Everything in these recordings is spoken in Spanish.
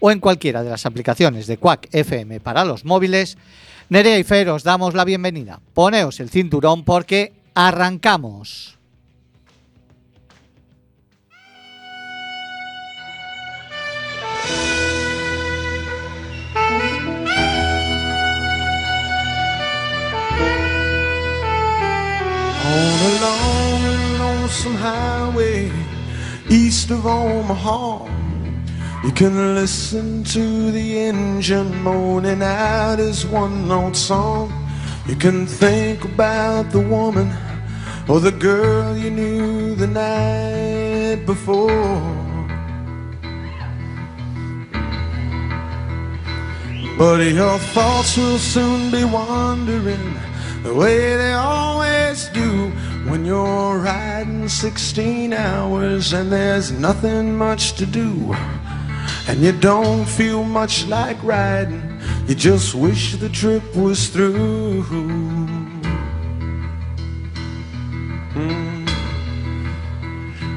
o en cualquiera de las aplicaciones de Quack FM para los móviles, Nerea y Fer os damos la bienvenida. Poneos el cinturón porque arrancamos. You can listen to the engine moaning out his one note song. You can think about the woman or the girl you knew the night before. But your thoughts will soon be wandering the way they always do when you're riding 16 hours and there's nothing much to do. And you don't feel much like riding, you just wish the trip was through. Mm.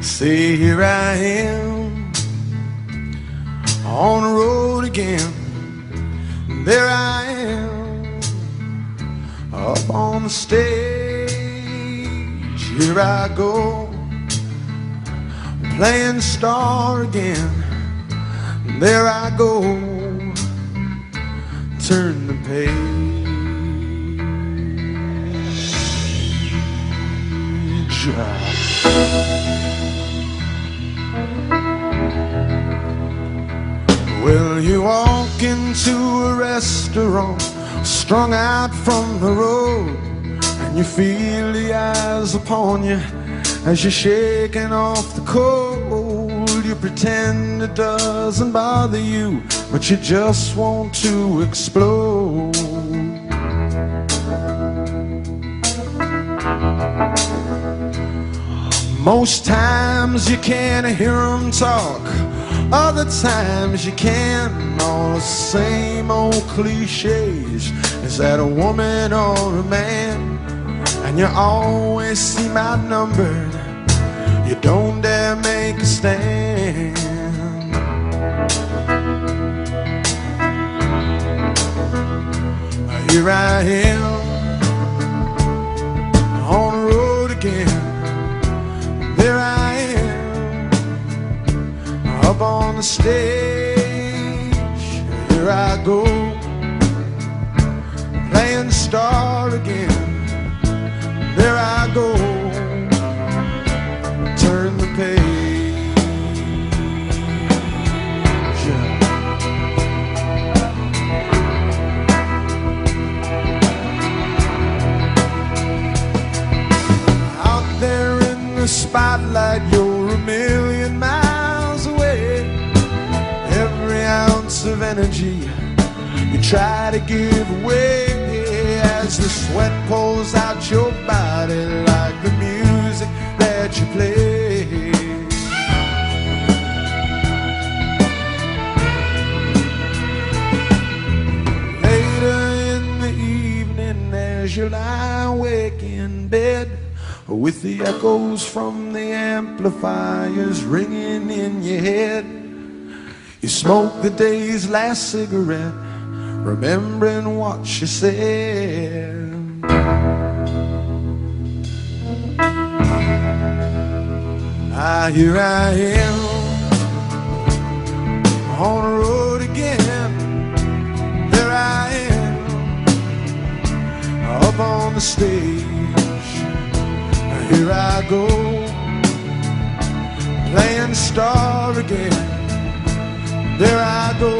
See, here I am on the road again. There I am up on the stage. Here I go playing star again. There I go, turn the page. Well, you walk into a restaurant, strung out from the road, and you feel the eyes upon you as you're shaking off the cold. Pretend it doesn't bother you, but you just want to explode. Most times you can't hear them talk, other times you can. All the same old cliches. Is that a woman or a man? And you always seem outnumbered. You don't dare make a stand. Here I am on the road again. There I am up on the stage. Here I go playing star again. Try to give way as the sweat pulls out your body like the music that you play. Later in the evening, as you lie awake in bed, with the echoes from the amplifiers ringing in your head, you smoke the day's last cigarette, remembering what you said. Ah, here I am on the road again. There I am up on the stage. Here I go playing star again. There I go,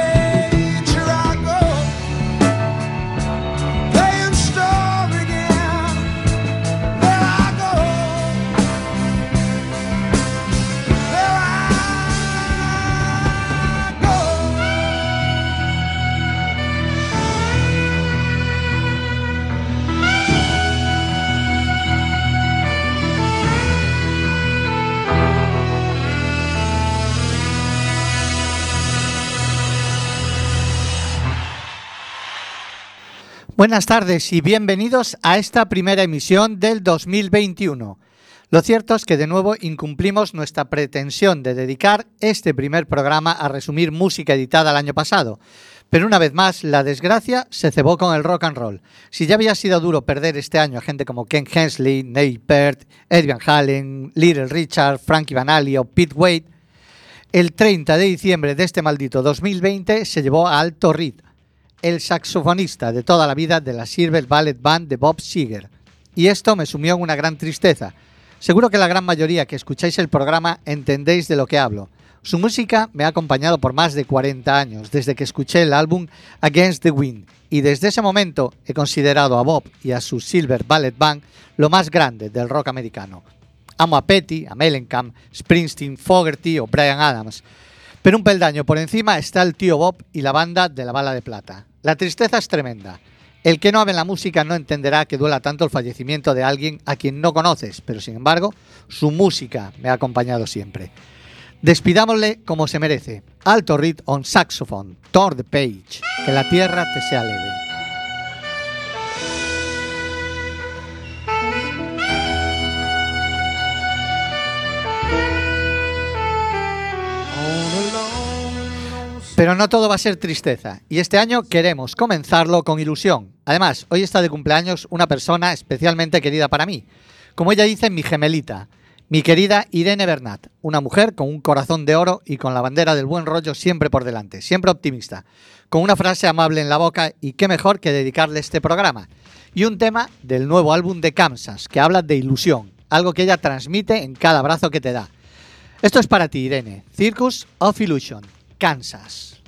Buenas tardes y bienvenidos a esta primera emisión del 2021. Lo cierto es que de nuevo incumplimos nuestra pretensión de dedicar este primer programa a resumir música editada el año pasado. Pero una vez más, la desgracia se cebó con el rock and roll. Si ya había sido duro perder este año a gente como Ken Hensley, Nate Peart, Ed Van Halen, Little Richard, Frankie Vanali o Pete Wade, el 30 de diciembre de este maldito 2020 se llevó a Alto Reed, el saxofonista de toda la vida de la Silver Ballet Band de Bob Seger. Y esto me sumió en una gran tristeza. Seguro que la gran mayoría que escucháis el programa entendéis de lo que hablo. Su música me ha acompañado por más de 40 años, desde que escuché el álbum Against the Wind, y desde ese momento he considerado a Bob y a su Silver Ballet Band lo más grande del rock americano. Amo a Petty, a Mellencamp, Springsteen, Fogerty o Brian Adams, pero un peldaño por encima está el tío Bob y la banda de la bala de plata. La tristeza es tremenda. El que no ame la música no entenderá que duela tanto el fallecimiento de alguien a quien no conoces, pero sin embargo, su música me ha acompañado siempre. Despidámosle como se merece. Alto Reed on saxophone, Thor the Page. Que la tierra te sea leve. Pero no todo va a ser tristeza, y este año queremos comenzarlo con ilusión. Además, hoy está de cumpleaños una persona especialmente querida para mí. Como ella dice, mi gemelita, mi querida Irene Bernat, una mujer con un corazón de oro y con la bandera del buen rollo siempre por delante, siempre optimista, con una frase amable en la boca y qué mejor que dedicarle este programa. Y un tema del nuevo álbum de Kansas, que habla de ilusión, algo que ella transmite en cada abrazo que te da. Esto es para ti, Irene, Circus of Illusion. Kansas.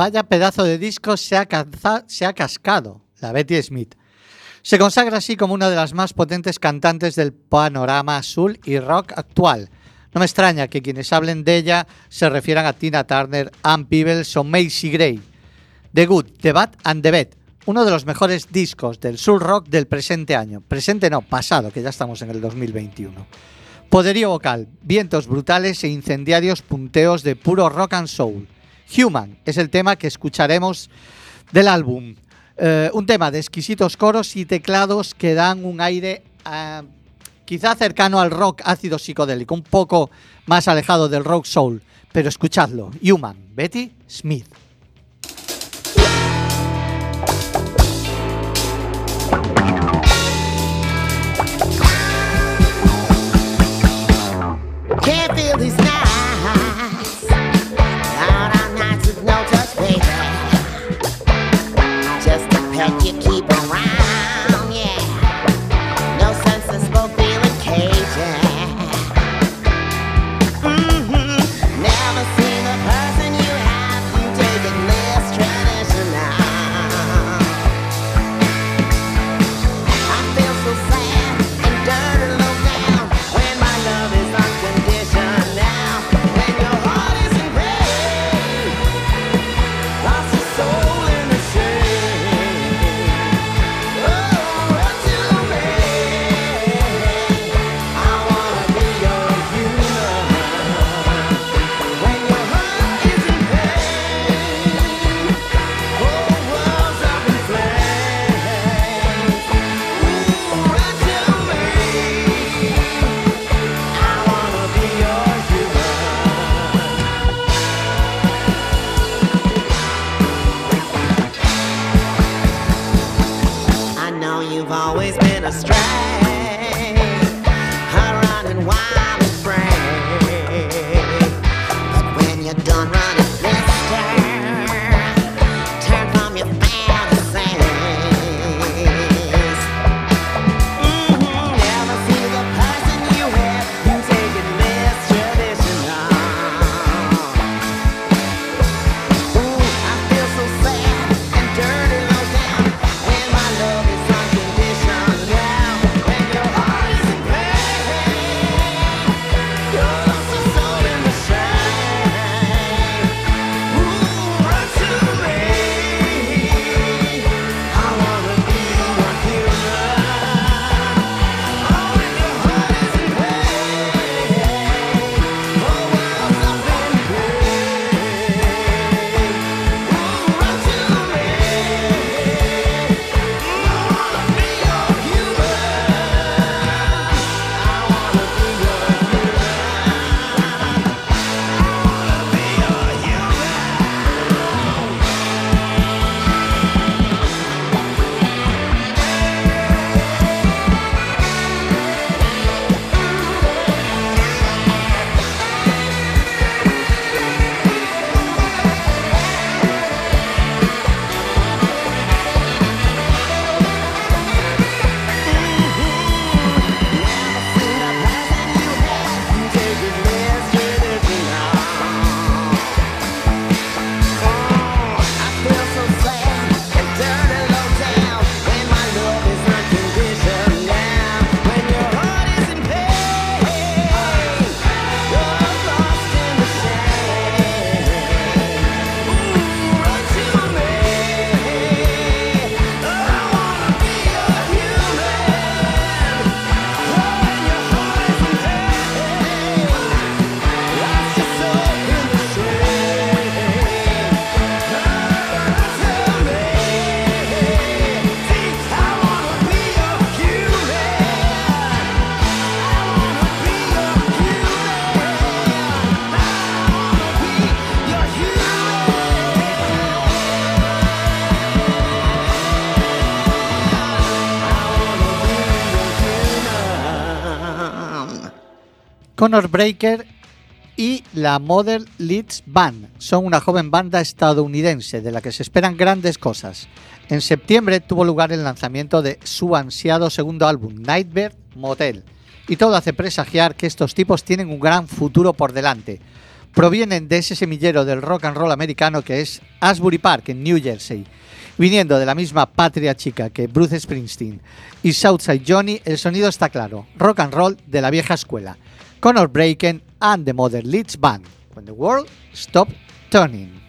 Vaya pedazo de disco se ha, cascado, la Betty Smith. Se consagra así como una de las más potentes cantantes del panorama azul y rock actual. No me extraña que quienes hablen de ella se refieran a Tina Turner, Ann Peebles o Macy Gray. The Good, The Bad and The Bad, uno de los mejores discos del soul rock del presente año. Presente no, pasado, que ya estamos en el 2021. Poderío vocal, vientos brutales e incendiarios punteos de puro rock and soul. Human es el tema que escucharemos del álbum. Eh, un tema de exquisitos coros y teclados que dan un aire ah, quizá cercano al rock ácido psicodélico, un poco más alejado del rock soul. Pero escuchadlo, Human, Betty Smith. Can't feel these like you. Connor Breaker y la Model Leeds Band. Son una joven banda estadounidense de la que se esperan grandes cosas. En septiembre tuvo lugar el lanzamiento de su ansiado segundo álbum, Nightbird Motel, y todo hace presagiar que estos tipos tienen un gran futuro por delante. Provienen de ese semillero del rock and roll americano que es Asbury Park, en New Jersey, viniendo de la misma patria chica que Bruce Springsteen y Southside Johnny, el sonido está claro, rock and roll de la vieja escuela. Conor Braken, and the Mother Leeds Band, When the World Stopped Turning.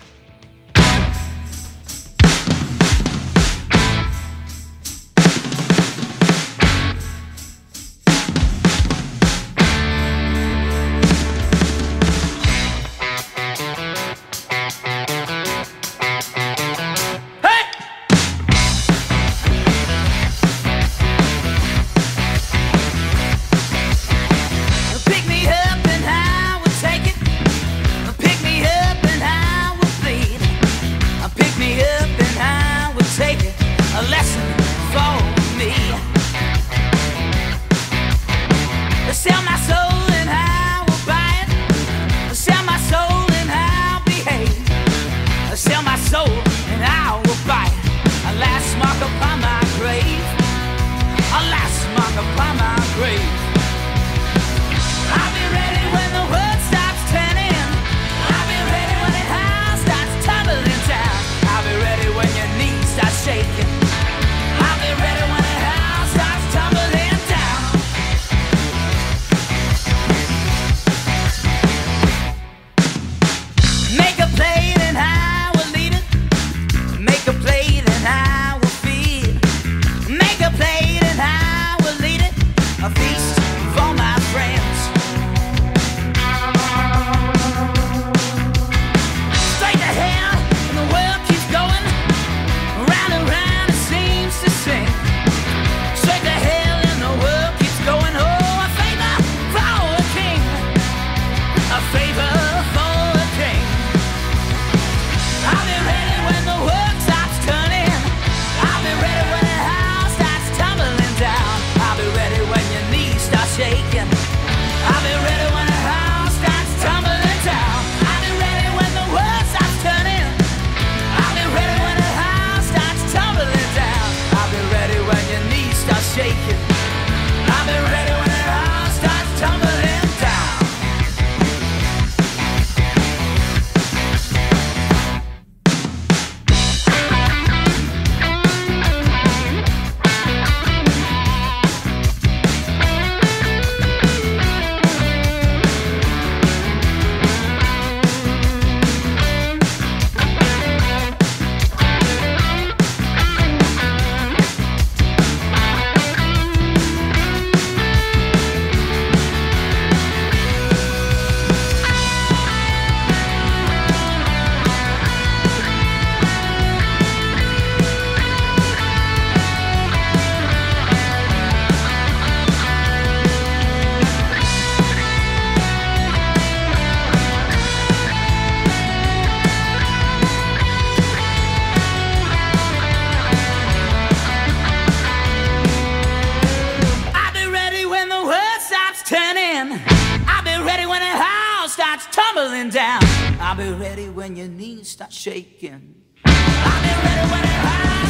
tumbling down. I'll be ready when your knees start shaking. I'll be ready when it hurts.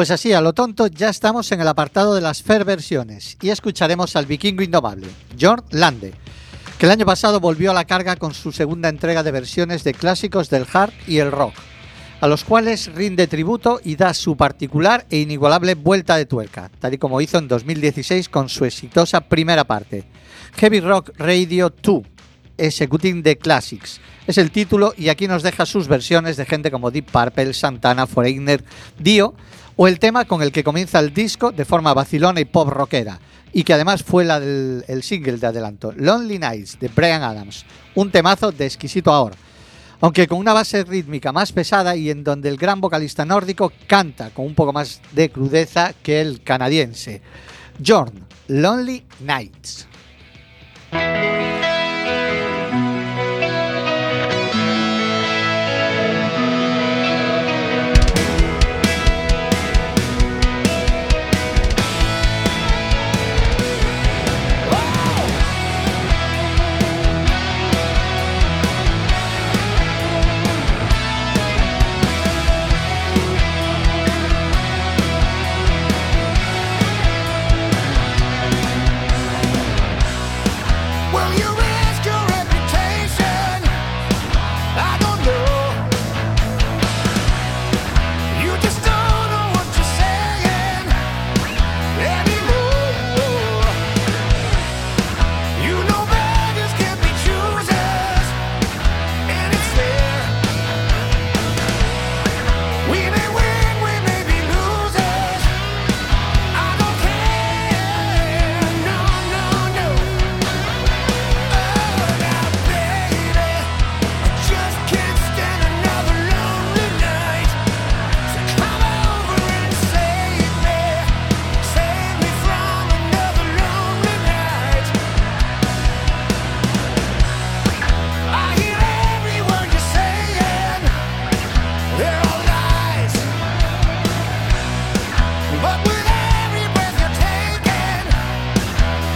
Pues así, a lo tonto, ya estamos en el apartado de las fair versiones y escucharemos al vikingo indomable, John Lande, que el año pasado volvió a la carga con su segunda entrega de versiones de clásicos del hard y el rock, a los cuales rinde tributo y da su particular e inigualable vuelta de tuerca, tal y como hizo en 2016 con su exitosa primera parte, Heavy Rock Radio 2, Executing the Classics. Es el título y aquí nos deja sus versiones de gente como Deep Purple, Santana, Foreigner, Dio o el tema con el que comienza el disco de forma vacilona y pop rockera, y que además fue la del, el single de adelanto, Lonely Nights de Brian Adams, un temazo de exquisito ahora, aunque con una base rítmica más pesada y en donde el gran vocalista nórdico canta con un poco más de crudeza que el canadiense. Jorn, Lonely Nights.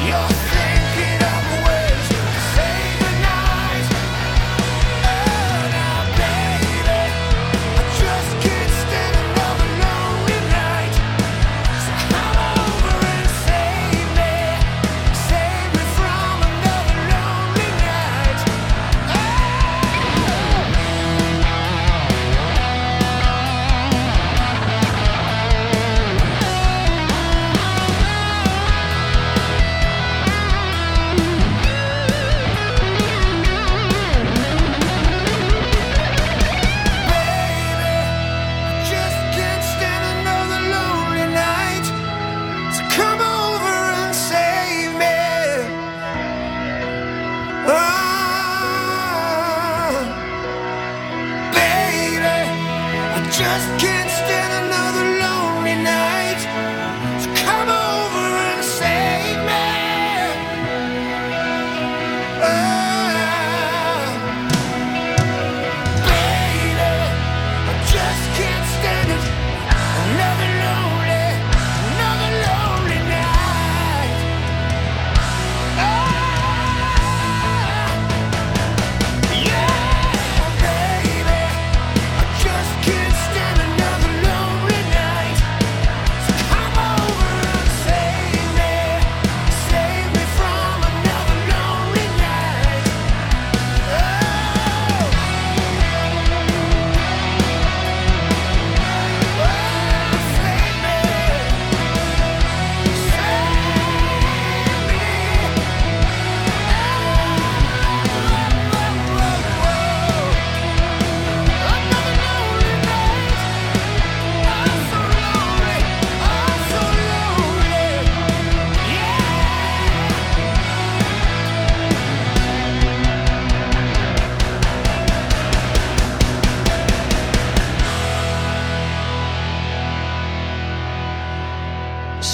your face.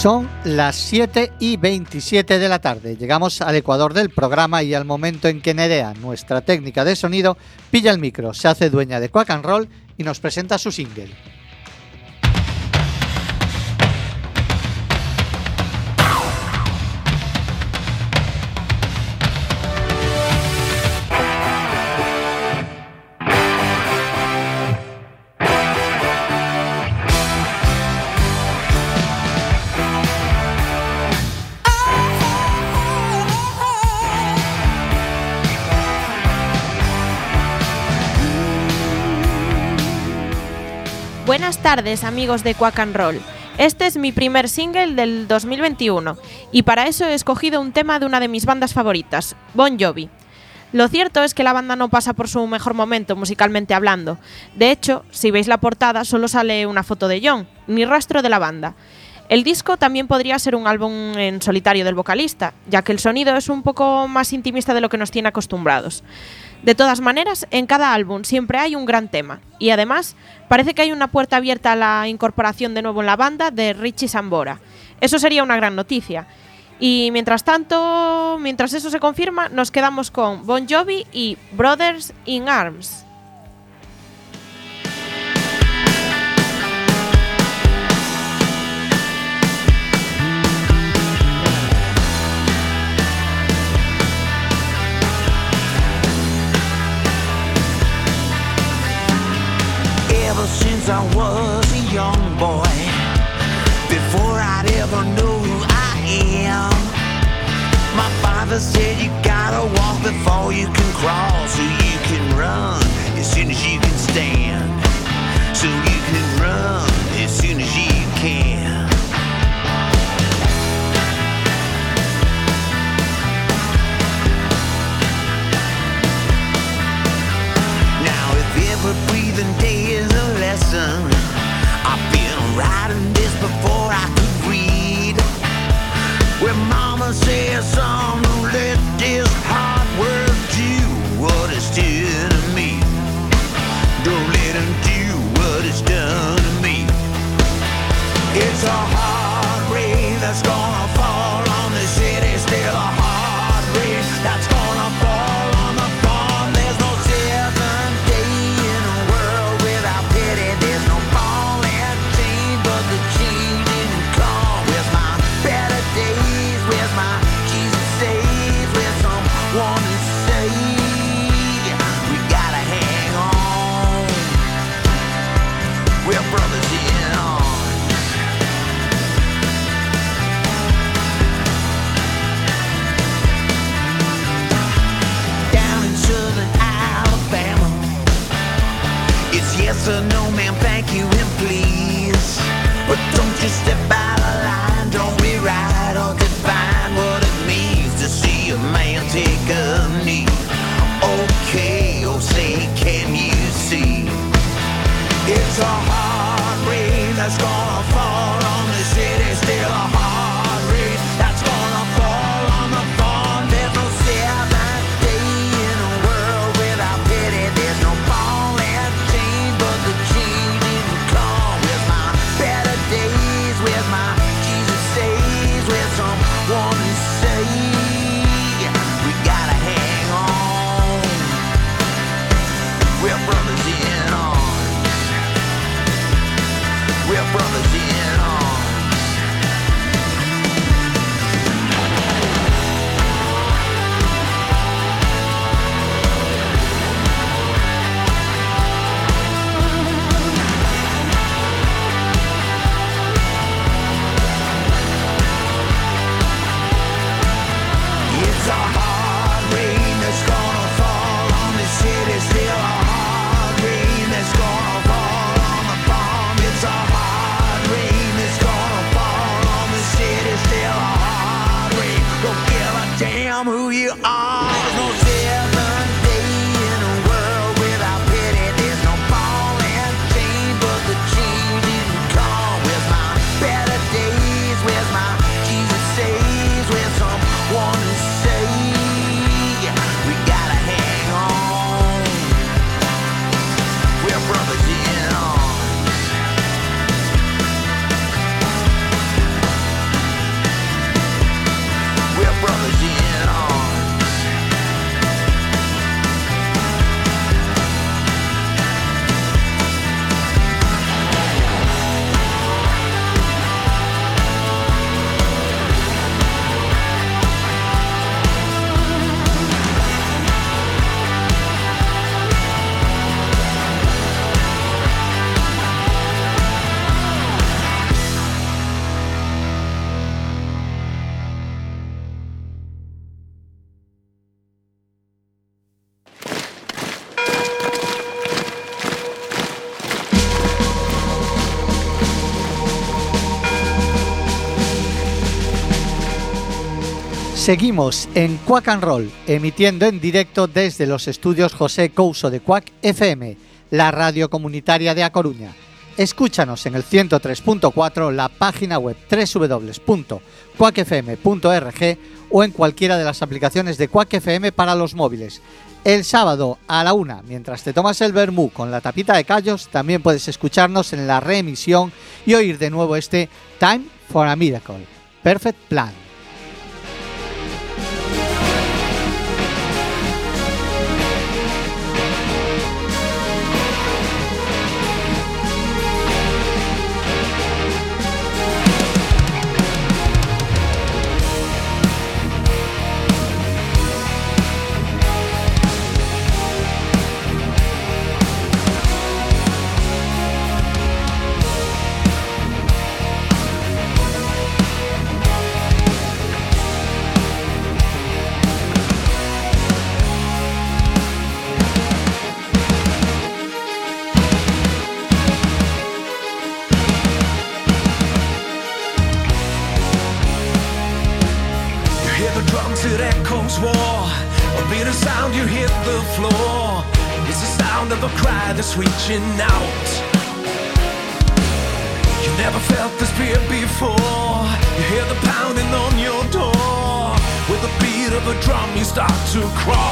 Son las 7 y 27 de la tarde. Llegamos al ecuador del programa y al momento en que Nerea, nuestra técnica de sonido, pilla el micro, se hace dueña de Quack and Roll y nos presenta su single. tardes, amigos de Quack and Roll. Este es mi primer single del 2021 y para eso he escogido un tema de una de mis bandas favoritas, Bon Jovi. Lo cierto es que la banda no pasa por su mejor momento musicalmente hablando. De hecho, si veis la portada solo sale una foto de John, ni rastro de la banda. El disco también podría ser un álbum en solitario del vocalista, ya que el sonido es un poco más intimista de lo que nos tiene acostumbrados. De todas maneras, en cada álbum siempre hay un gran tema, y además parece que hay una puerta abierta a la incorporación de nuevo en la banda de Richie Sambora. Eso sería una gran noticia. Y mientras tanto, mientras eso se confirma, nos quedamos con Bon Jovi y Brothers in Arms. I was a young boy, before I'd ever know who I am, my father said you gotta walk before you can crawl, so you can run. As soon as you can stand. Where mama says, son, don't let this hard work do what it's done to me. Don't let him do what it's done to me. It's a rain that's gonna yes or no, ma'am, thank you and please. But don't you step out of line, don't rewrite or define what it means to see a man take a knee. Okay, oh say, can you see? It's a Seguimos en Quack and Roll, emitiendo en directo desde los estudios José Couso de Quack FM, la radio comunitaria de A Coruña. Escúchanos en el 103.4, la página web www.quackfm.org o en cualquiera de las aplicaciones de Quack FM para los móviles. El sábado a la una, mientras te tomas el vermú con la tapita de callos, también puedes escucharnos en la reemisión y oír de nuevo este Time for a Miracle. Perfect Plan. reaching out. You never felt this fear before. You hear the pounding on your door. With the beat of a drum, you start to crawl.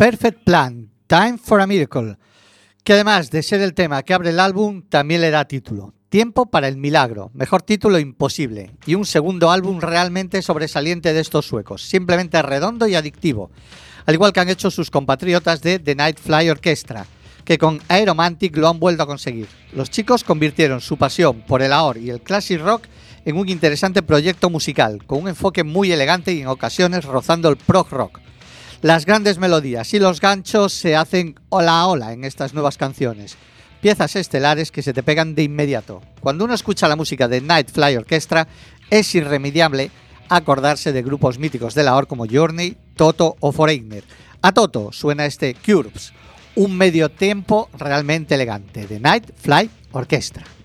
Perfect Plan, Time for a Miracle, que además de ser el tema que abre el álbum, también le da título. Tiempo para el Milagro, mejor título imposible, y un segundo álbum realmente sobresaliente de estos suecos, simplemente redondo y adictivo, al igual que han hecho sus compatriotas de The Night Fly Orchestra, que con Aeromantic lo han vuelto a conseguir. Los chicos convirtieron su pasión por el AOR y el classic rock en un interesante proyecto musical, con un enfoque muy elegante y en ocasiones rozando el prog rock las grandes melodías y los ganchos se hacen hola a hola en estas nuevas canciones. Piezas estelares que se te pegan de inmediato. Cuando uno escucha la música de Night Fly Orchestra, es irremediable acordarse de grupos míticos de la OR como Journey, Toto o Foreigner. A Toto suena este Curbs, un medio tempo realmente elegante de Night Fly Orchestra.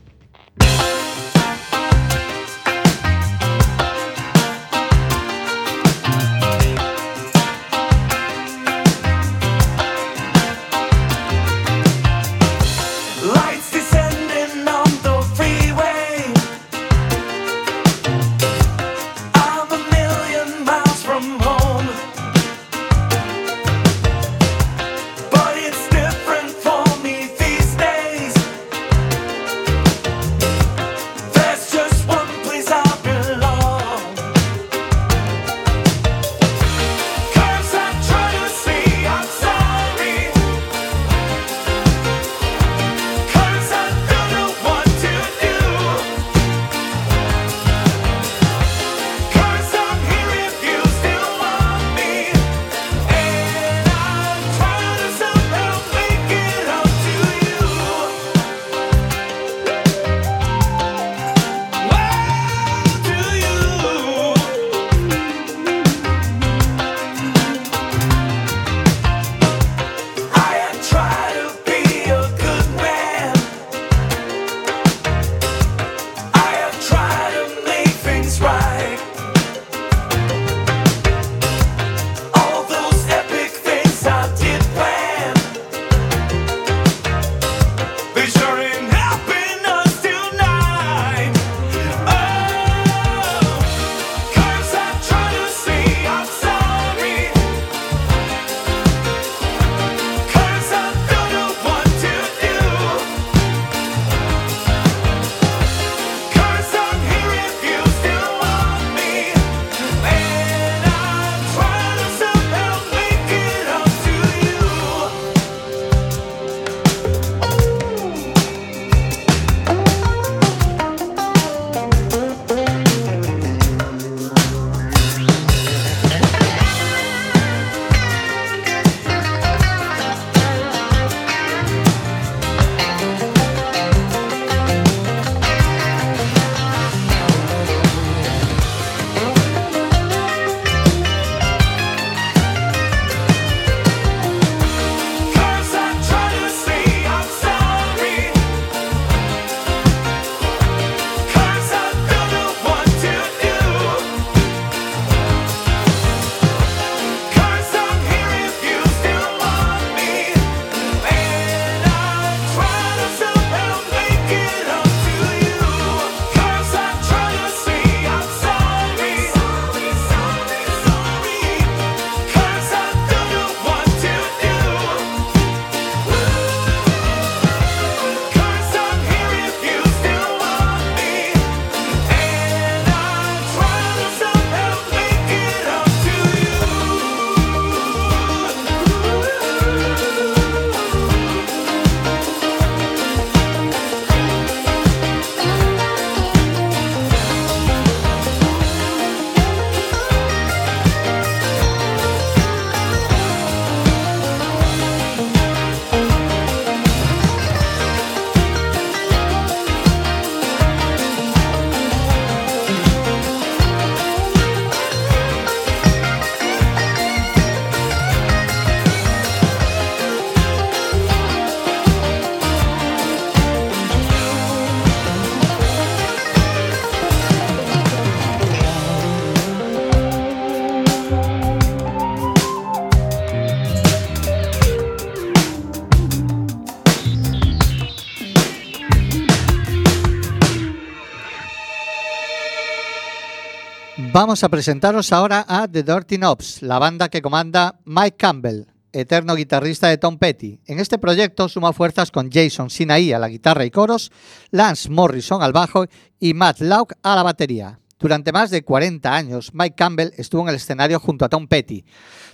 Vamos a presentaros ahora a The Dirty Knobs, la banda que comanda Mike Campbell. eterno guitarrista de Tom Petty. En este proyecto suma fuerzas con Jason Sinaí a la guitarra y coros, Lance Morrison al bajo y Matt Lauk a la batería. Durante más de 40 años, Mike Campbell estuvo en el escenario junto a Tom Petty,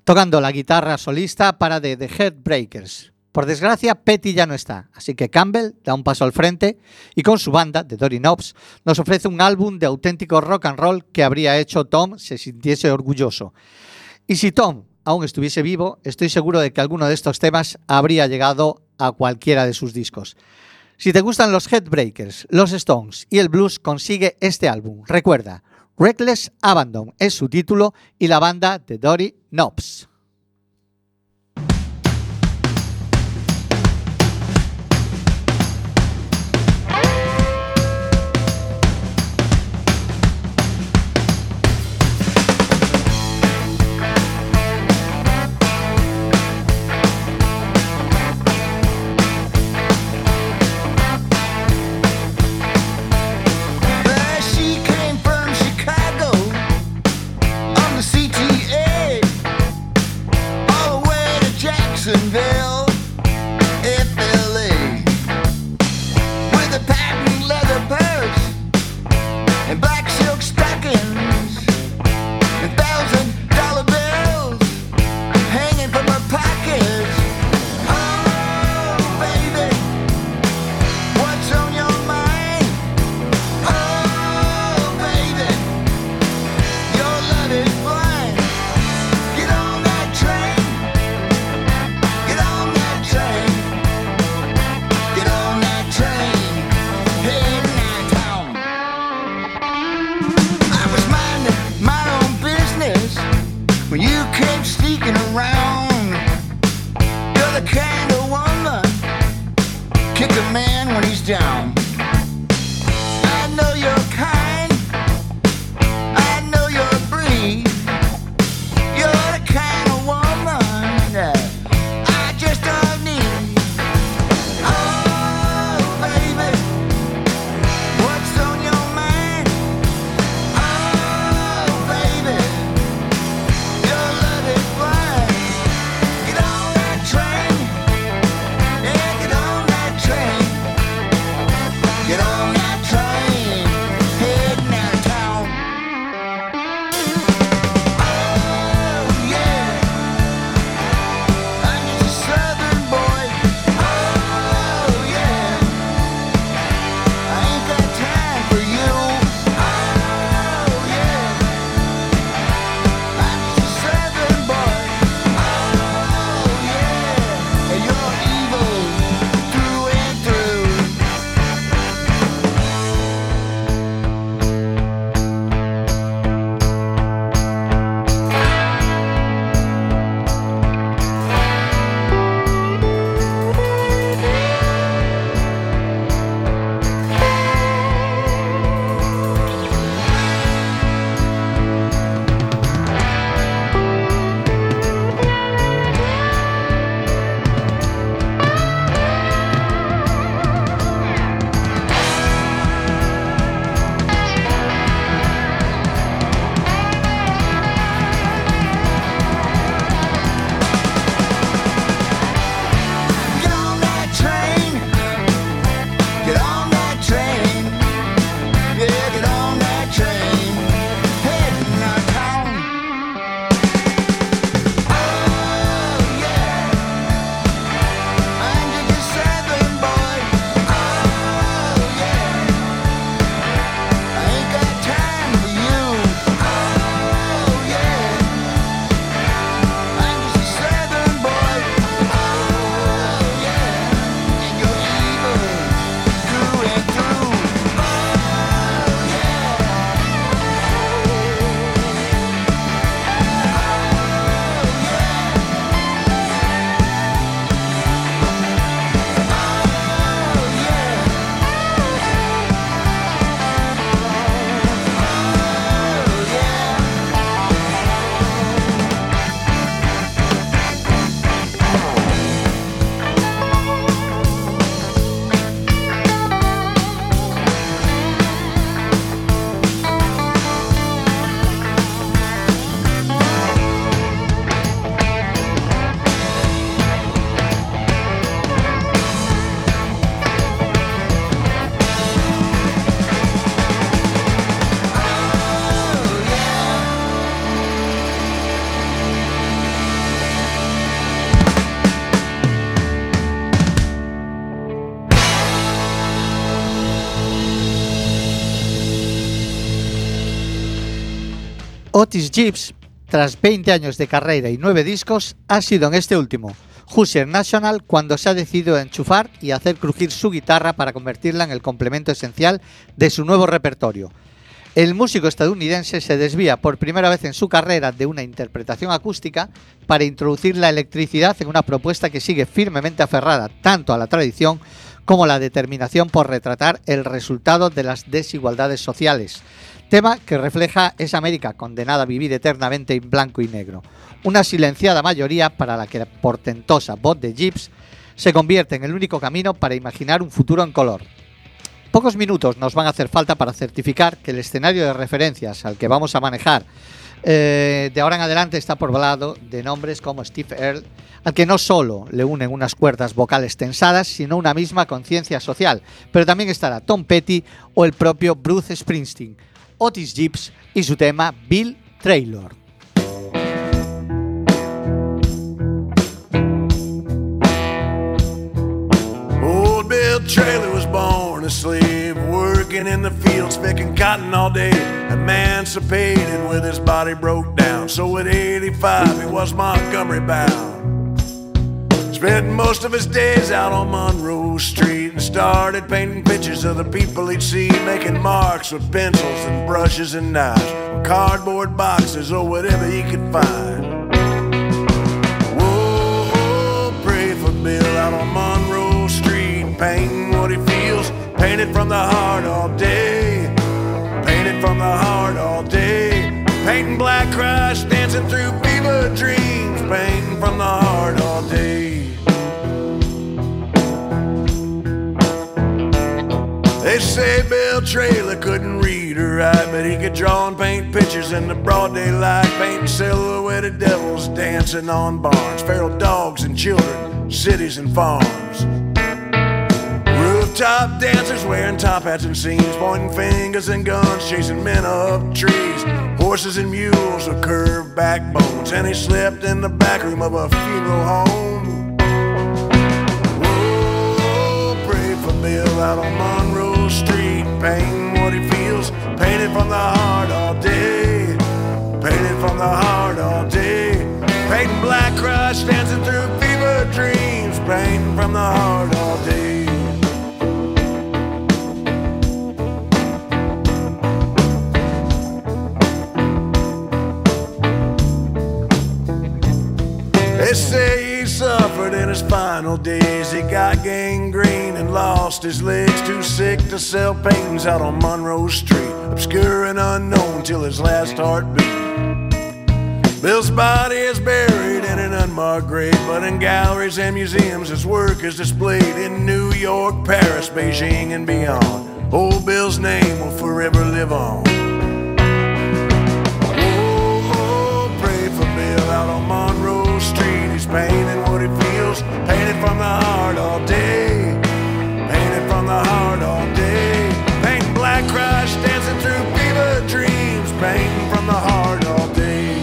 tocando la guitarra solista para The, The Heartbreakers. Por desgracia, Petty ya no está, así que Campbell da un paso al frente y con su banda, The Dory Knobs, nos ofrece un álbum de auténtico rock and roll que habría hecho Tom se sintiese orgulloso. Y si Tom aún estuviese vivo, estoy seguro de que alguno de estos temas habría llegado a cualquiera de sus discos. Si te gustan los Headbreakers, los Stones y el blues, consigue este álbum. Recuerda, Reckless Abandon es su título y la banda The Dory Knobs. Otis Gibbs, tras 20 años de carrera y 9 discos, ha sido en este último, Hoosier National, cuando se ha decidido enchufar y hacer crujir su guitarra para convertirla en el complemento esencial de su nuevo repertorio. El músico estadounidense se desvía por primera vez en su carrera de una interpretación acústica para introducir la electricidad en una propuesta que sigue firmemente aferrada tanto a la tradición como a la determinación por retratar el resultado de las desigualdades sociales, tema que refleja esa América condenada a vivir eternamente en blanco y negro. Una silenciada mayoría para la que la portentosa voz de Gibbs se convierte en el único camino para imaginar un futuro en color. Pocos minutos nos van a hacer falta para certificar que el escenario de referencias al que vamos a manejar eh, de ahora en adelante está poblado de nombres como Steve Earle, al que no solo le unen unas cuerdas vocales tensadas, sino una misma conciencia social. Pero también estará Tom Petty o el propio Bruce Springsteen, Otis Gibbs y su tema Bill Traylor. Old Bill Traylor was born a slave, working in the fields, picking cotton all day. Emancipated with his body broke down. So at 85, he was Montgomery bound. Spent most of his days out on Monroe Street and started painting pictures of the people he'd see, making marks with pencils and brushes and knives, on cardboard boxes or whatever he could find. Whoa, pray for Bill out on Monroe Street, painting what he feels, painted from the heart all day, painted from the heart all day, painting black Christ dancing through fever dreams, painting from the heart all day. They say Bill Trailer couldn't read or write, but he could draw and paint pictures in the broad daylight, painting silhouetted devils dancing on barns, feral dogs and children, cities and farms. Rooftop dancers wearing top hats and scenes, pointing fingers and guns, chasing men up trees. Horses and mules with curved backbones, and he slept in the back room of a funeral home. Whoa, pray for Bill out on Monroe Street, painting what he feels, painted from the heart all day, painted from the heart all day, painting black Christ dancing through fever dreams, painting from the heart all day. They say suffered in his final days. He got gangrene and lost his legs. Too sick to sell paintings out on Monroe Street. Obscure and unknown till his last heartbeat. Bill's body is buried in an unmarked grave, but in galleries and museums his work is displayed in New York, Paris, Beijing, and beyond. Old Bill's name will forever live on. Oh, from the heart all day, painted from the heart all day. Painting black Christ dancing through fever dreams, painting from the heart all day.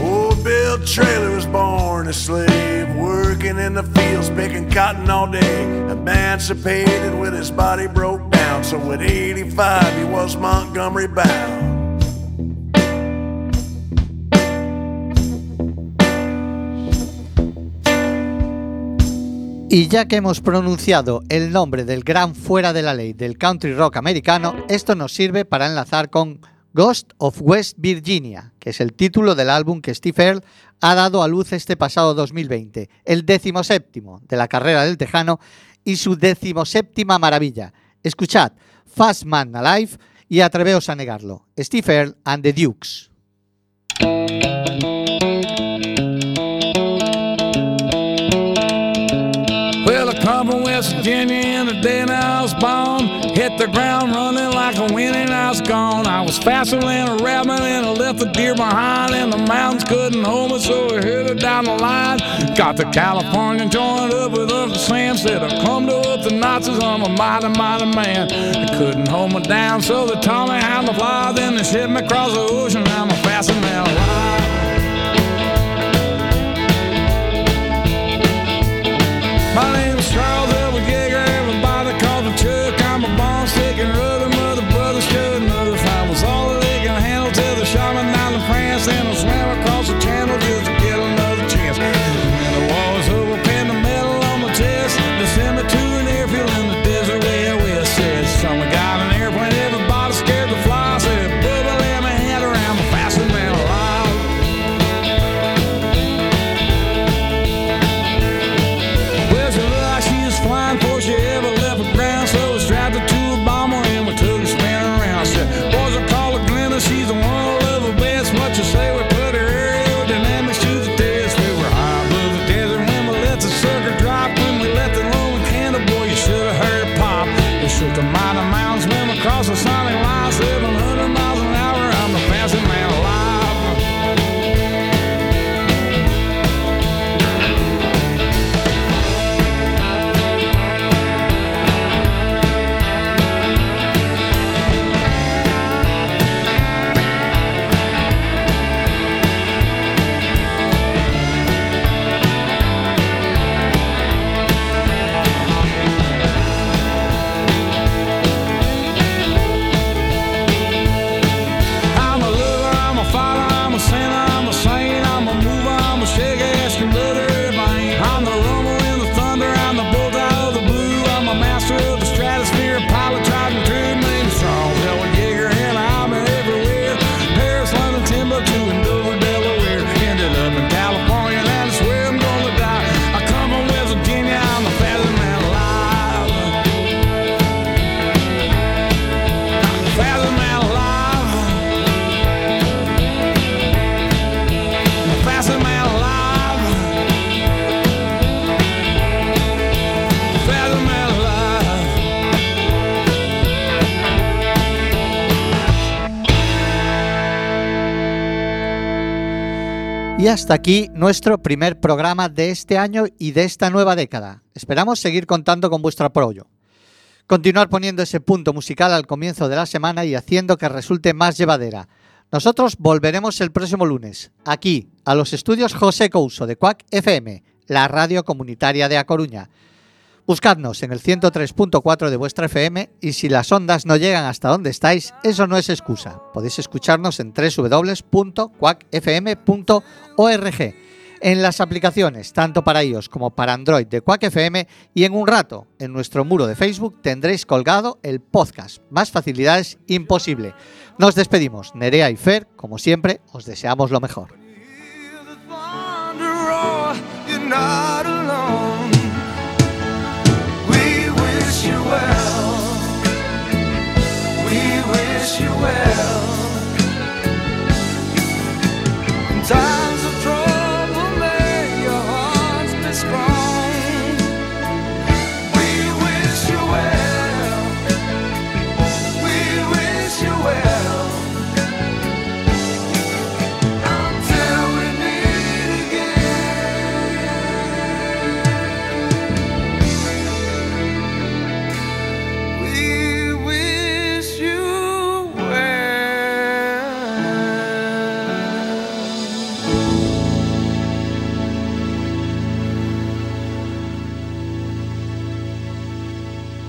Old Bill Trailer was born a slave, working in the fields, picking cotton all day. Emancipated with his body broke so at 85 he was Montgomery bound. Y ya que hemos pronunciado el nombre del gran fuera de la ley del country rock americano, esto nos sirve para enlazar con Ghost of West Virginia, que es el título del álbum que Steve Earle ha dado a luz este pasado 2020, el decimoséptimo de la carrera del Tejano y su decimoséptima maravilla. Escuchad Fast Man Alive y atreveos a negarlo. Steve Earle and the Dukes. Hit the ground gone. I was faster than a rabbit and I left the deer behind. And the mountains couldn't hold me, so I headed down the line. Got the California joined up with Uncle Sam. Said I clumbed up the Nazis, I'm a mighty, mighty man. They couldn't hold me down, so they taught me how to fly. Then they shipped me across the ocean, I'm a faster than a lie. My name's Charles. Y hasta aquí nuestro primer programa de este año y de esta nueva década. Esperamos seguir contando con vuestro apoyo. Continuar poniendo ese punto musical al comienzo de la semana y haciendo que resulte más llevadera. Nosotros volveremos el próximo lunes, aquí, a los estudios José Couso de Cuac FM, la radio comunitaria de A Coruña. Buscadnos en el 103.4 de vuestra FM y si las ondas no llegan hasta donde estáis, eso no es excusa. Podéis escucharnos en www.quackfm.org, en las aplicaciones tanto para iOS como para Android de Quack FM y en un rato en nuestro muro de Facebook tendréis colgado el podcast. Más facilidades imposible. Nos despedimos. Nerea y Fer, como siempre, os deseamos lo mejor. you will.